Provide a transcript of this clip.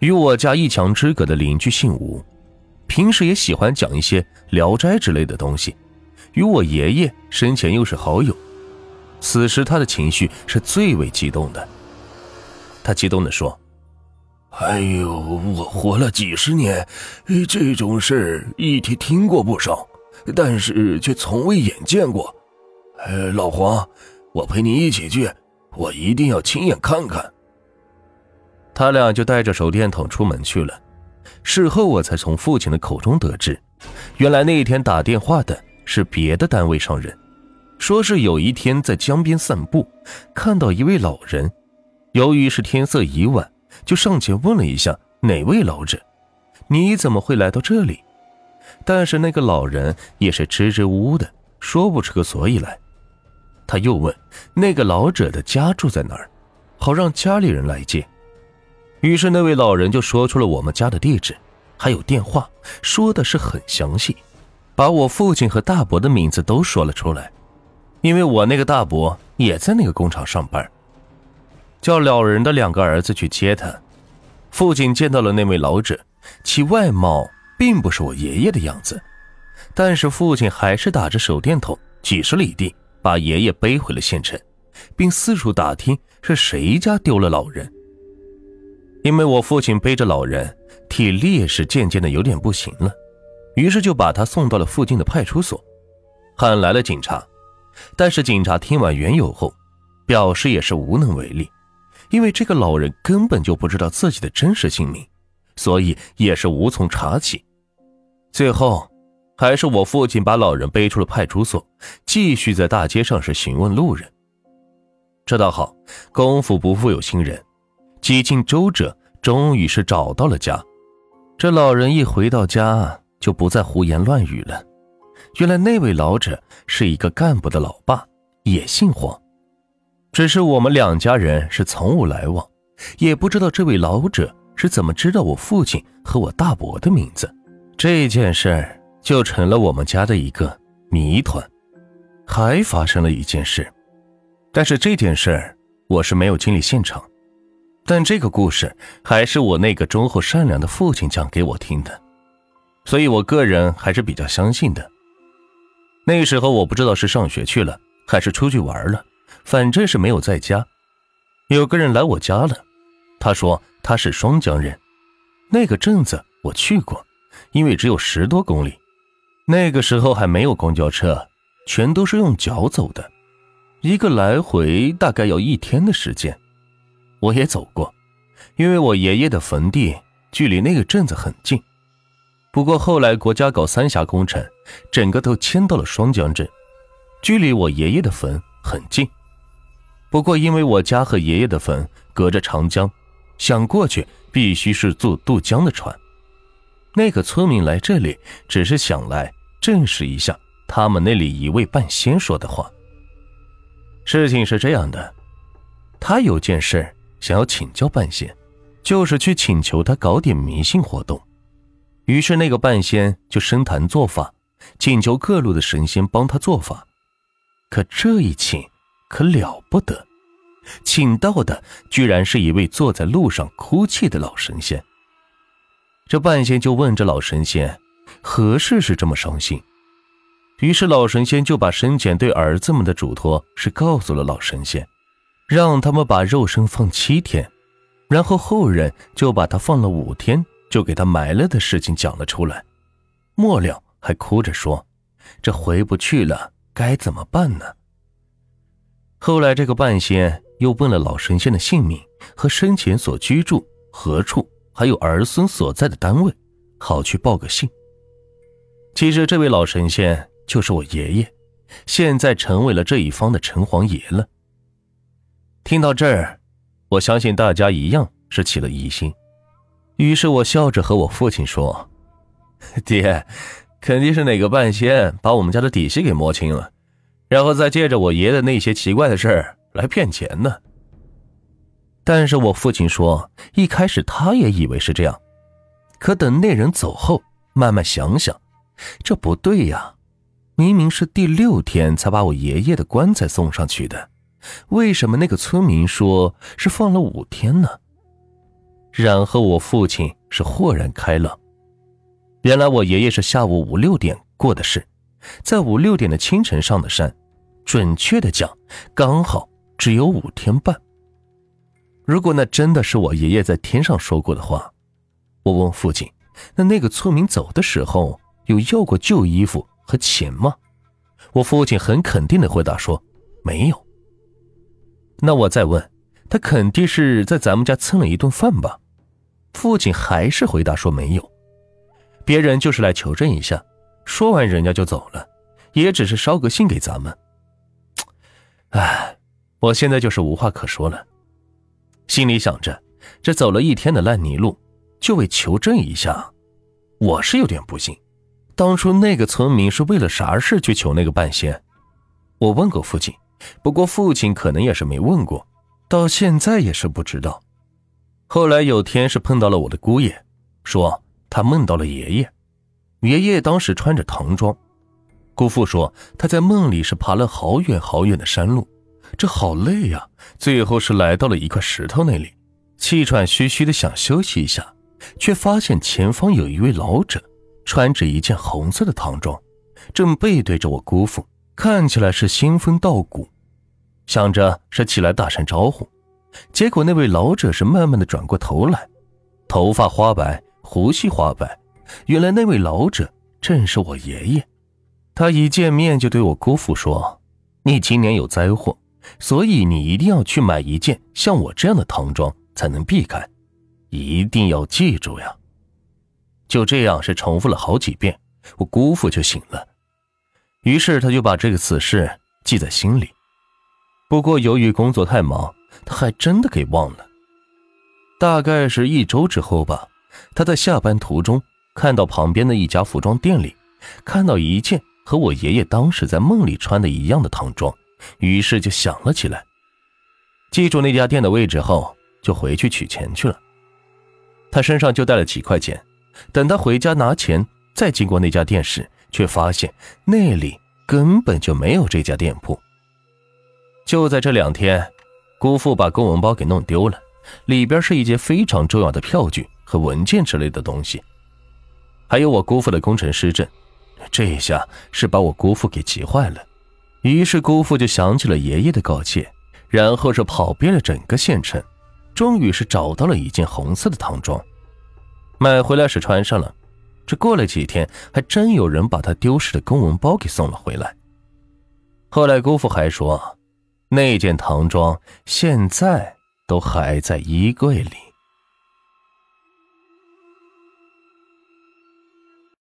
与我家一墙之隔的邻居姓吴，平时也喜欢讲一些《聊斋》之类的东西，与我爷爷生前又是好友。此时他的情绪是最为激动的。他激动地说：“哎呦，我活了几十年，这种事一天听过不少，但是却从未眼见过。呃，老黄，我陪你一起去，我一定要亲眼看看。”他俩就带着手电筒出门去了。事后我才从父亲的口中得知，原来那一天打电话的是别的单位上人。说是有一天在江边散步，看到一位老人，由于是天色已晚，就上前问了一下哪位老者，你怎么会来到这里？但是那个老人也是支支吾吾的，说不出个所以来。他又问那个老者的家住在哪儿，好让家里人来接。于是那位老人就说出了我们家的地址，还有电话，说的是很详细，把我父亲和大伯的名字都说了出来。因为我那个大伯也在那个工厂上班，叫老人的两个儿子去接他。父亲见到了那位老者，其外貌并不是我爷爷的样子，但是父亲还是打着手电筒，几十里地把爷爷背回了县城，并四处打听是谁家丢了老人。因为我父亲背着老人，体力是渐渐的有点不行了，于是就把他送到了附近的派出所，喊来了警察。但是警察听完缘由后，表示也是无能为力，因为这个老人根本就不知道自己的真实姓名，所以也是无从查起。最后，还是我父亲把老人背出了派出所，继续在大街上是询问路人。这倒好，功夫不负有心人，几经周折，终于是找到了家。这老人一回到家，就不再胡言乱语了。原来那位老者是一个干部的老爸，也姓黄，只是我们两家人是从无来往，也不知道这位老者是怎么知道我父亲和我大伯的名字。这件事就成了我们家的一个谜团。还发生了一件事，但是这件事我是没有经历现场，但这个故事还是我那个忠厚善良的父亲讲给我听的，所以我个人还是比较相信的。那时候我不知道是上学去了还是出去玩了，反正是没有在家。有个人来我家了，他说他是双江人。那个镇子我去过，因为只有十多公里。那个时候还没有公交车，全都是用脚走的，一个来回大概要一天的时间。我也走过，因为我爷爷的坟地距离那个镇子很近。不过后来国家搞三峡工程，整个都迁到了双江镇，距离我爷爷的坟很近。不过因为我家和爷爷的坟隔着长江，想过去必须是坐渡江的船。那个村民来这里，只是想来证实一下他们那里一位半仙说的话。事情是这样的，他有件事想要请教半仙，就是去请求他搞点迷信活动。于是，那个半仙就深谈做法，请求各路的神仙帮他做法。可这一请可了不得，请到的居然是一位坐在路上哭泣的老神仙。这半仙就问这老神仙，何事是这么伤心？于是老神仙就把生前对儿子们的嘱托是告诉了老神仙，让他们把肉身放七天，然后后人就把他放了五天。就给他埋了的事情讲了出来，末了还哭着说：“这回不去了，该怎么办呢？”后来这个半仙又问了老神仙的姓名和生前所居住何处，还有儿孙所在的单位，好去报个信。其实这位老神仙就是我爷爷，现在成为了这一方的城隍爷了。听到这儿，我相信大家一样是起了疑心。于是我笑着和我父亲说：“ 爹，肯定是哪个半仙把我们家的底细给摸清了，然后再借着我爷的那些奇怪的事儿来骗钱呢。”但是我父亲说，一开始他也以为是这样，可等那人走后，慢慢想想，这不对呀，明明是第六天才把我爷爷的棺材送上去的，为什么那个村民说是放了五天呢？然后我父亲是豁然开朗。原来我爷爷是下午五六点过的事，在五六点的清晨上的山，准确的讲，刚好只有五天半。如果那真的是我爷爷在天上说过的话，我问父亲，那那个村民走的时候有要过旧衣服和钱吗？我父亲很肯定的回答说没有。那我再问，他肯定是在咱们家蹭了一顿饭吧？父亲还是回答说没有。别人就是来求证一下，说完人家就走了，也只是捎个信给咱们。唉，我现在就是无话可说了，心里想着，这走了一天的烂泥路，就为求证一下，我是有点不信，当初那个村民是为了啥事去求那个半仙？我问过父亲，不过父亲可能也是没问过，到现在也是不知道。后来有天是碰到了我的姑爷，说。他梦到了爷爷，爷爷当时穿着唐装。姑父说他在梦里是爬了好远好远的山路，这好累呀。最后是来到了一块石头那里，气喘吁吁的想休息一下，却发现前方有一位老者，穿着一件红色的唐装，正背对着我姑父，看起来是仙风道骨。想着是起来打声招呼，结果那位老者是慢慢的转过头来，头发花白。胡须花白，原来那位老者正是我爷爷。他一见面就对我姑父说：“你今年有灾祸，所以你一定要去买一件像我这样的唐装，才能避开。一定要记住呀！”就这样是重复了好几遍，我姑父就醒了。于是他就把这个此事记在心里。不过由于工作太忙，他还真的给忘了。大概是一周之后吧。他在下班途中看到旁边的一家服装店里，看到一件和我爷爷当时在梦里穿的一样的唐装，于是就想了起来。记住那家店的位置后，就回去取钱去了。他身上就带了几块钱，等他回家拿钱，再经过那家店时，却发现那里根本就没有这家店铺。就在这两天，姑父把公文包给弄丢了，里边是一些非常重要的票据。和文件之类的东西，还有我姑父的工程师证，这一下是把我姑父给急坏了。于是姑父就想起了爷爷的告诫，然后是跑遍了整个县城，终于是找到了一件红色的唐装，买回来是穿上了。这过了几天，还真有人把他丢失的公文包给送了回来。后来姑父还说，那件唐装现在都还在衣柜里。